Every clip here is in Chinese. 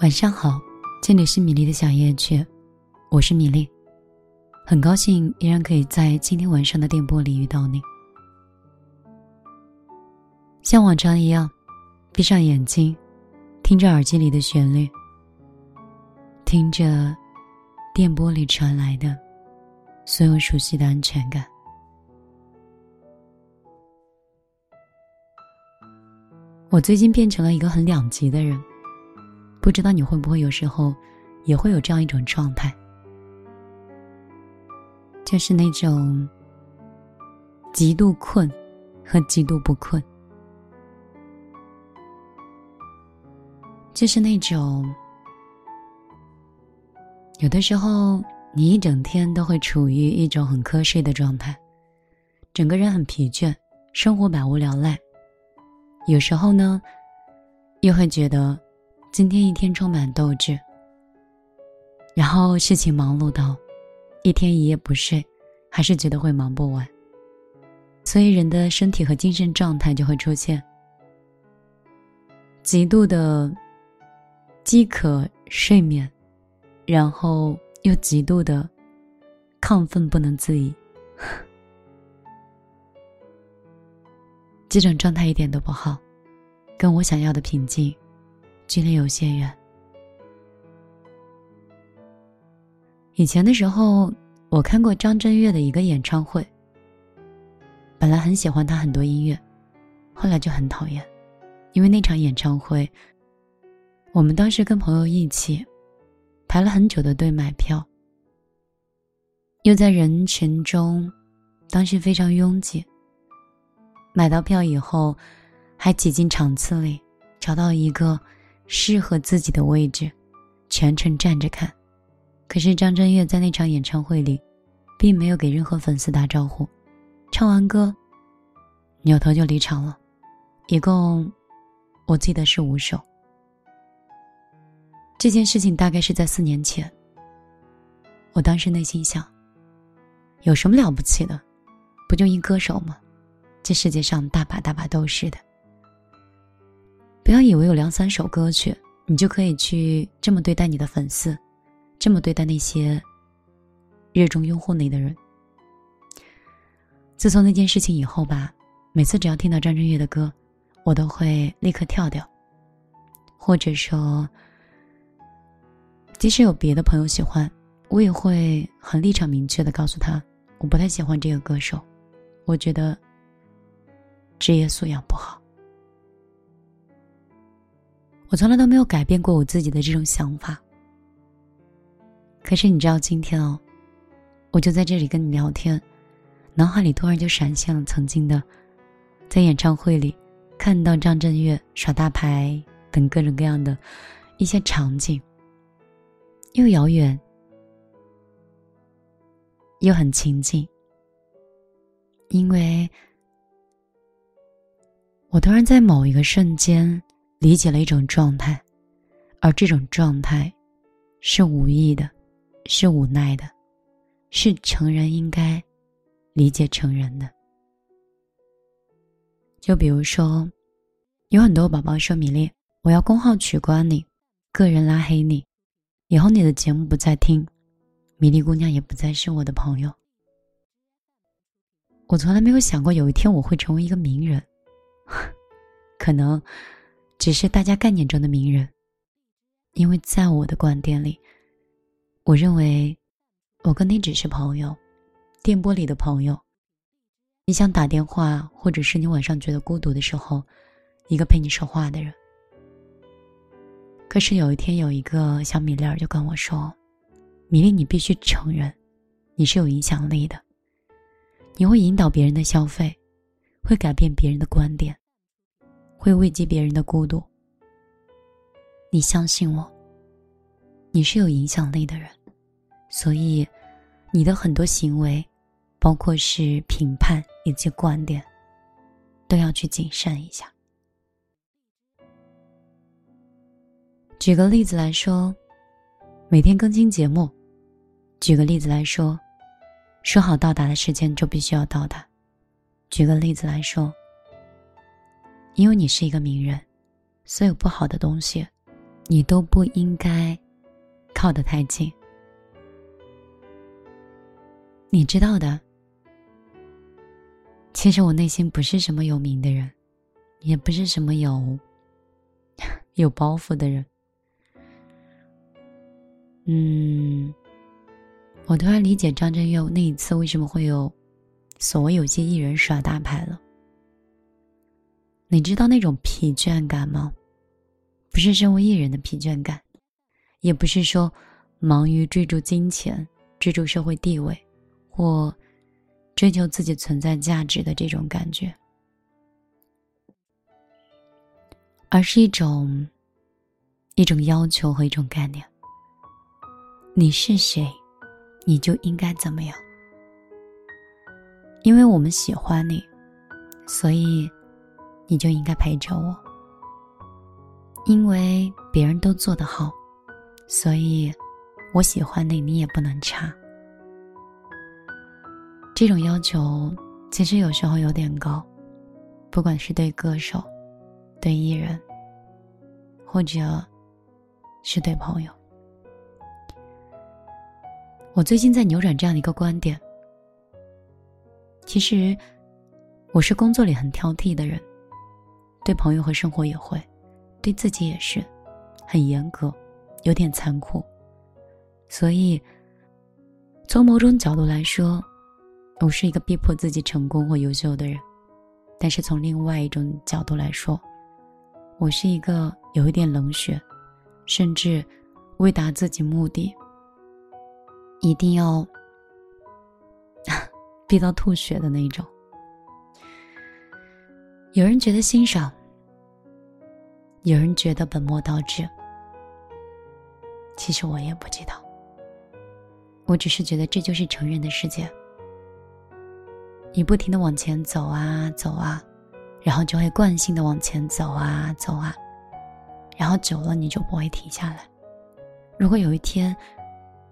晚上好，这里是米粒的小夜曲，我是米粒，很高兴依然可以在今天晚上的电波里遇到你。像往常一样，闭上眼睛，听着耳机里的旋律，听着电波里传来的所有熟悉的安全感。我最近变成了一个很两极的人。不知道你会不会有时候，也会有这样一种状态，就是那种极度困和极度不困，就是那种有的时候你一整天都会处于一种很瞌睡的状态，整个人很疲倦，生活百无聊赖。有时候呢，又会觉得。今天一天充满斗志，然后事情忙碌到一天一夜不睡，还是觉得会忙不完。所以人的身体和精神状态就会出现极度的饥渴睡眠，然后又极度的亢奋不能自已。这种状态一点都不好，跟我想要的平静。距离有些远。以前的时候，我看过张震岳的一个演唱会。本来很喜欢他很多音乐，后来就很讨厌，因为那场演唱会，我们当时跟朋友一起排了很久的队买票，又在人群中，当时非常拥挤。买到票以后，还挤进场次里，找到一个。适合自己的位置，全程站着看。可是张震岳在那场演唱会里，并没有给任何粉丝打招呼，唱完歌，扭头就离场了。一共，我记得是五首。这件事情大概是在四年前。我当时内心想：有什么了不起的？不就一歌手吗？这世界上大把大把都是的。不要以为有两三首歌曲，你就可以去这么对待你的粉丝，这么对待那些热衷拥护你的人。自从那件事情以后吧，每次只要听到张震岳的歌，我都会立刻跳掉，或者说，即使有别的朋友喜欢，我也会很立场明确的告诉他，我不太喜欢这个歌手，我觉得职业素养不好。我从来都没有改变过我自己的这种想法。可是你知道，今天哦，我就在这里跟你聊天，脑海里突然就闪现了曾经的，在演唱会里看到张震岳耍大牌等各种各样的一些场景，又遥远又很亲近，因为我突然在某一个瞬间。理解了一种状态，而这种状态是无意的，是无奈的，是成人应该理解成人的。就比如说，有很多宝宝说：“米粒，我要公号取关你，个人拉黑你，以后你的节目不再听，米粒姑娘也不再是我的朋友。”我从来没有想过有一天我会成为一个名人，可能。只是大家概念中的名人，因为在我的观点里，我认为我跟你只是朋友，电波里的朋友。你想打电话，或者是你晚上觉得孤独的时候，一个陪你说话的人。可是有一天，有一个小米粒儿就跟我说：“米粒，你必须承认，你是有影响力的，你会引导别人的消费，会改变别人的观点。”会慰藉别人的孤独。你相信我，你是有影响力的人，所以你的很多行为，包括是评判以及观点，都要去谨慎一下。举个例子来说，每天更新节目；举个例子来说，说好到达的时间就必须要到达；举个例子来说，因为你是一个名人，所有不好的东西，你都不应该靠得太近。你知道的，其实我内心不是什么有名的人，也不是什么有 有包袱的人。嗯，我突然理解张震岳那一次为什么会有所谓有些艺人耍大牌了。你知道那种疲倦感吗？不是身为艺人的疲倦感，也不是说忙于追逐金钱、追逐社会地位或追求自己存在价值的这种感觉，而是一种一种要求和一种概念。你是谁，你就应该怎么样。因为我们喜欢你，所以你就应该陪着我。因为别人都做得好，所以我喜欢你，你也不能差。这种要求其实有时候有点高，不管是对歌手、对艺人，或者是对朋友。我最近在扭转这样的一个观点。其实，我是工作里很挑剔的人，对朋友和生活也会，对自己也是，很严格，有点残酷。所以，从某种角度来说，我是一个逼迫自己成功或优秀的人；但是从另外一种角度来说，我是一个有一点冷血，甚至为达自己目的。一定要 逼到吐血的那种。有人觉得欣赏，有人觉得本末倒置。其实我也不知道，我只是觉得这就是成人的世界。你不停的往前走啊走啊，然后就会惯性的往前走啊走啊，然后久了你就不会停下来。如果有一天，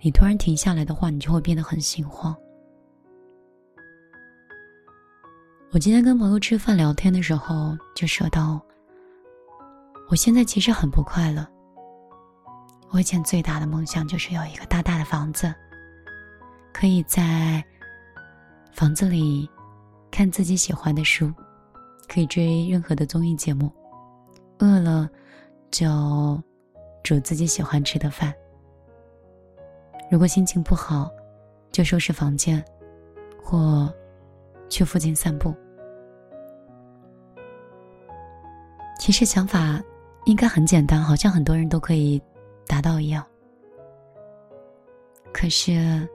你突然停下来的话，你就会变得很心慌。我今天跟朋友吃饭聊天的时候，就说到，我现在其实很不快乐。我以前最大的梦想就是有一个大大的房子，可以在房子里看自己喜欢的书，可以追任何的综艺节目，饿了就煮自己喜欢吃的饭。如果心情不好，就收拾房间，或去附近散步。其实想法应该很简单，好像很多人都可以达到一样。可是，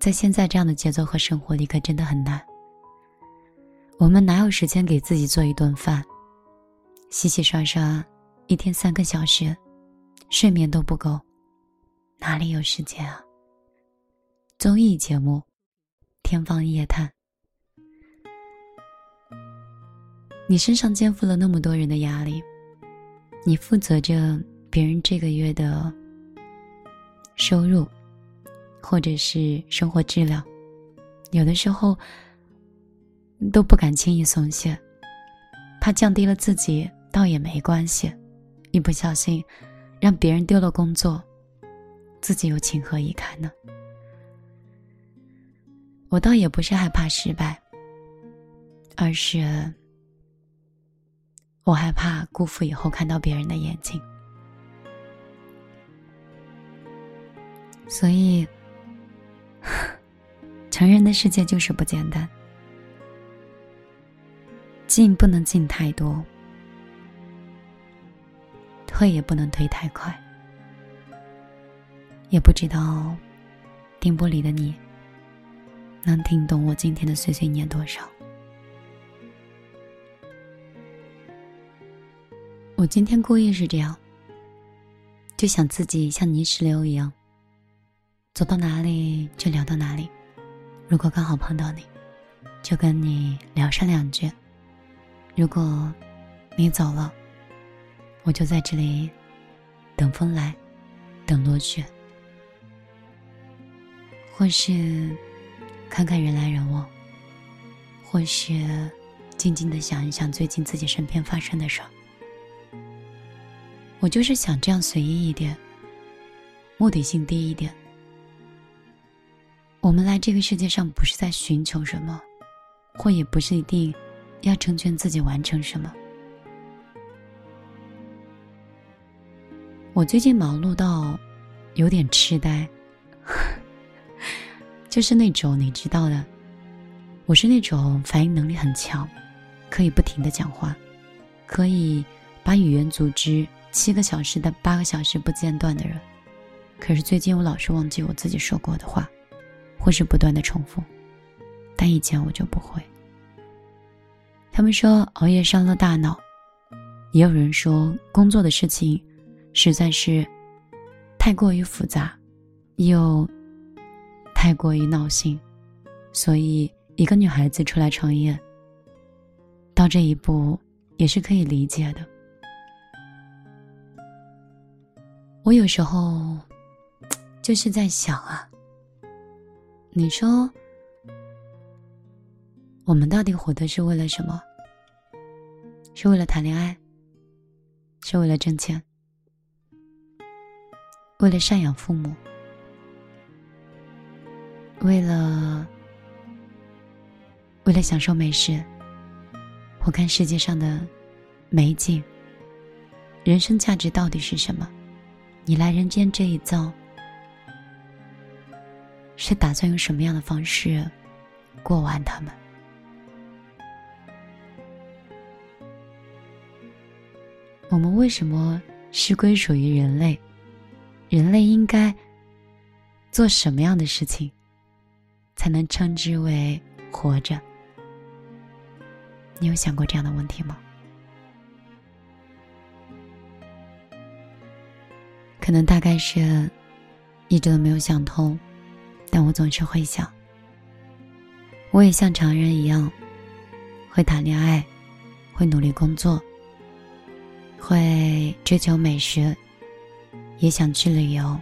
在现在这样的节奏和生活里，可真的很难。我们哪有时间给自己做一顿饭？洗洗刷刷，一天三个小时，睡眠都不够。哪里有时间啊？综艺节目《天方夜谭》，你身上肩负了那么多人的压力，你负责着别人这个月的收入，或者是生活质量，有的时候都不敢轻易松懈，怕降低了自己倒也没关系，一不小心让别人丢了工作。自己又情何以堪呢？我倒也不是害怕失败，而是我害怕辜负以后看到别人的眼睛。所以，成人的世界就是不简单，进不能进太多，退也不能退太快。也不知道，电波里的你能听懂我今天的碎碎念多少？我今天故意是这样，就想自己像泥石流一样，走到哪里就聊到哪里。如果刚好碰到你，就跟你聊上两句。如果你走了，我就在这里等风来，等落雪，或是看看人来人往，或是静静的想一想最近自己身边发生的事儿。我就是想这样随意一点，目的性低一点。我们来这个世界上不是在寻求什么，或也不是一定要成全自己完成什么。我最近忙碌到有点痴呆，就是那种你知道的，我是那种反应能力很强，可以不停的讲话，可以把语言组织。七个小时的八个小时不间断的人，可是最近我老是忘记我自己说过的话，或是不断的重复，但以前我就不会。他们说熬夜伤了大脑，也有人说工作的事情实在是太过于复杂，又太过于闹心，所以一个女孩子出来创业，到这一步也是可以理解的。我有时候就是在想啊，你说我们到底活的是为了什么？是为了谈恋爱？是为了挣钱？为了赡养父母？为了为了享受美食？我看世界上的美景？人生价值到底是什么？你来人间这一遭，是打算用什么样的方式过完他们？我们为什么是归属于人类？人类应该做什么样的事情，才能称之为活着？你有想过这样的问题吗？可能大概是一直都没有想通，但我总是会想，我也像常人一样，会谈恋爱，会努力工作，会追求美食，也想去旅游。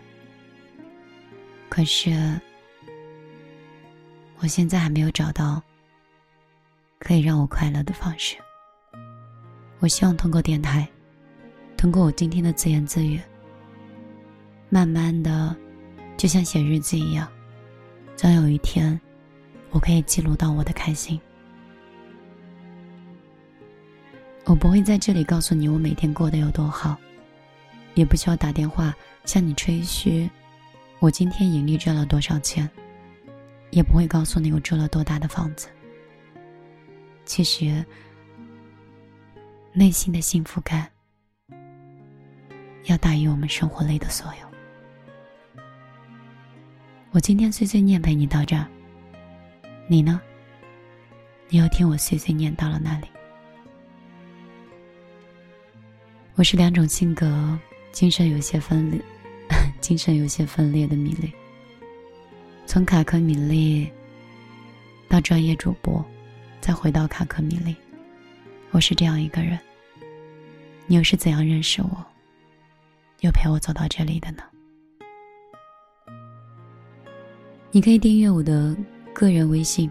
可是，我现在还没有找到可以让我快乐的方式。我希望通过电台，通过我今天的自言自语。慢慢的，就像写日记一样，总有一天，我可以记录到我的开心。我不会在这里告诉你我每天过得有多好，也不需要打电话向你吹嘘我今天盈利赚了多少钱，也不会告诉你我住了多大的房子。其实，内心的幸福感要大于我们生活里的所有。我今天碎碎念陪你到这儿，你呢？你又听我碎碎念到了哪里？我是两种性格，精神有些分裂，精神有些分裂的米粒。从卡克米粒到专业主播，再回到卡克米粒，我是这样一个人。你又是怎样认识我，又陪我走到这里的呢？你可以订阅我的个人微信，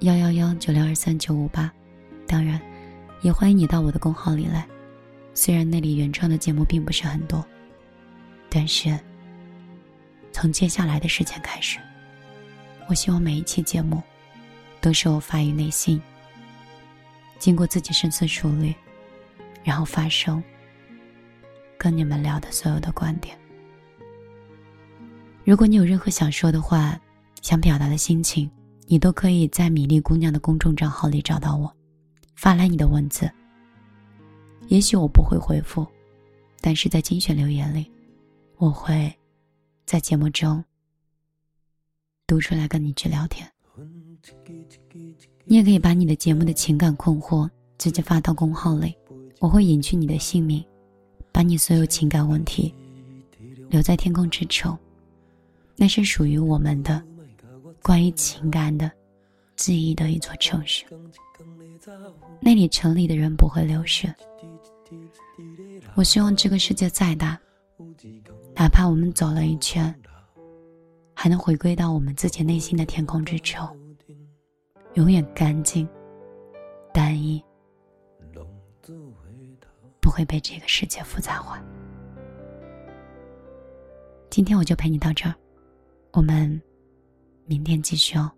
幺幺幺九六二三九五八。当然，也欢迎你到我的公号里来。虽然那里原创的节目并不是很多，但是从接下来的时间开始，我希望每一期节目都是我发于内心，经过自己深思熟虑，然后发声，跟你们聊的所有的观点。如果你有任何想说的话，想表达的心情，你都可以在米粒姑娘的公众账号里找到我，发来你的文字。也许我不会回复，但是在精选留言里，我会在节目中读出来跟你去聊天。你也可以把你的节目的情感困惑直接发到公号里，我会隐去你的姓名，把你所有情感问题留在天空之城，那是属于我们的关于情感的记忆的一座城市。那里城里的人不会流失。我希望这个世界再大，哪怕我们走了一圈，还能回归到我们自己内心的天空之城，永远干净、单一。不会被这个世界复杂化。今天我就陪你到这儿，我们明天继续哦。